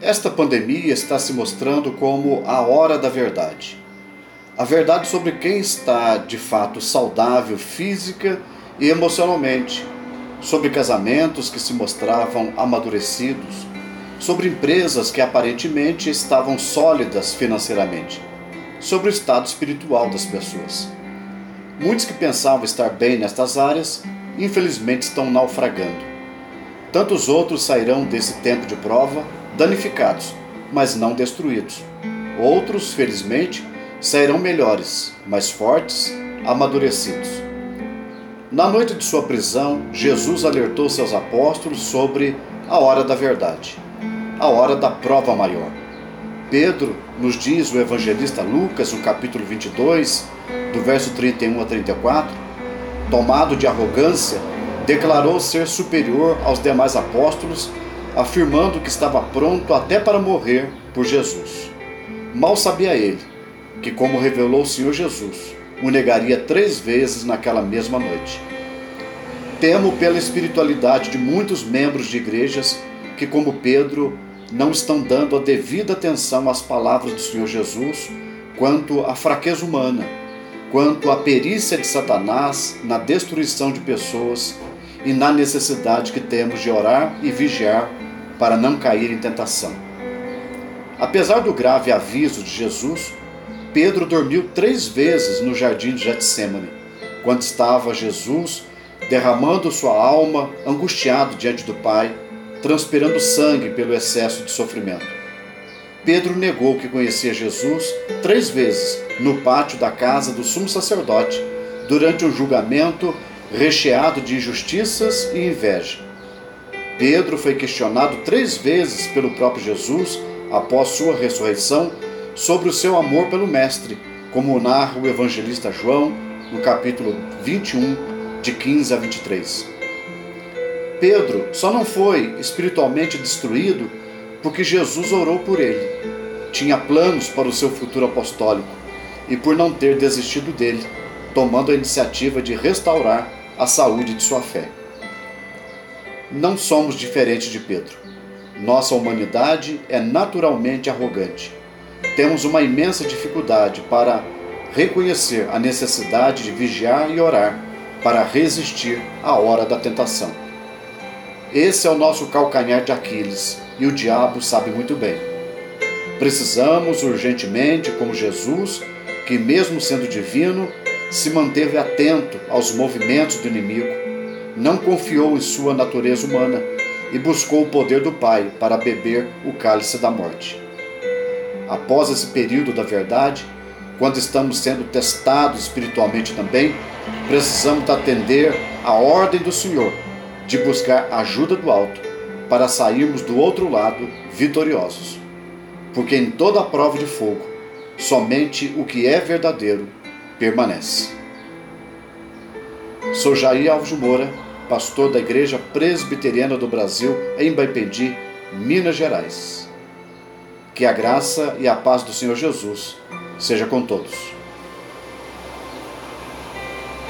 Esta pandemia está se mostrando como a hora da verdade. A verdade sobre quem está de fato saudável física e emocionalmente, sobre casamentos que se mostravam amadurecidos, sobre empresas que aparentemente estavam sólidas financeiramente, sobre o estado espiritual das pessoas. Muitos que pensavam estar bem nestas áreas, infelizmente estão naufragando. Tantos outros sairão desse tempo de prova danificados, mas não destruídos. Outros, felizmente, sairão melhores, mais fortes, amadurecidos. Na noite de sua prisão, Jesus alertou seus apóstolos sobre a hora da verdade, a hora da prova maior. Pedro, nos diz o evangelista Lucas, no capítulo 22, do verso 31 a 34, tomado de arrogância, declarou ser superior aos demais apóstolos afirmando que estava pronto até para morrer por Jesus. Mal sabia ele que, como revelou o Senhor Jesus, o negaria três vezes naquela mesma noite. Temo pela espiritualidade de muitos membros de igrejas que, como Pedro, não estão dando a devida atenção às palavras do Senhor Jesus quanto à fraqueza humana, quanto à perícia de Satanás na destruição de pessoas e na necessidade que temos de orar e vigiar para não cair em tentação. Apesar do grave aviso de Jesus, Pedro dormiu três vezes no jardim de Getsemane, quando estava Jesus derramando sua alma, angustiado diante do Pai, transpirando sangue pelo excesso de sofrimento. Pedro negou que conhecia Jesus três vezes no pátio da casa do sumo sacerdote, durante um julgamento recheado de injustiças e inveja. Pedro foi questionado três vezes pelo próprio Jesus, após sua ressurreição, sobre o seu amor pelo Mestre, como narra o evangelista João no capítulo 21, de 15 a 23. Pedro só não foi espiritualmente destruído porque Jesus orou por ele. Tinha planos para o seu futuro apostólico e por não ter desistido dele, tomando a iniciativa de restaurar a saúde de sua fé não somos diferentes de Pedro. Nossa humanidade é naturalmente arrogante. Temos uma imensa dificuldade para reconhecer a necessidade de vigiar e orar para resistir à hora da tentação. Esse é o nosso calcanhar de Aquiles e o diabo sabe muito bem. Precisamos urgentemente, como Jesus, que, mesmo sendo divino, se manteve atento aos movimentos do inimigo não confiou em sua natureza humana e buscou o poder do Pai para beber o cálice da morte. Após esse período da verdade, quando estamos sendo testados espiritualmente também, precisamos atender à ordem do Senhor de buscar ajuda do alto para sairmos do outro lado vitoriosos. Porque em toda prova de fogo, somente o que é verdadeiro permanece. Sou Jair Alves Moura pastor da Igreja Presbiteriana do Brasil, em Baipendi, Minas Gerais. Que a graça e a paz do Senhor Jesus seja com todos.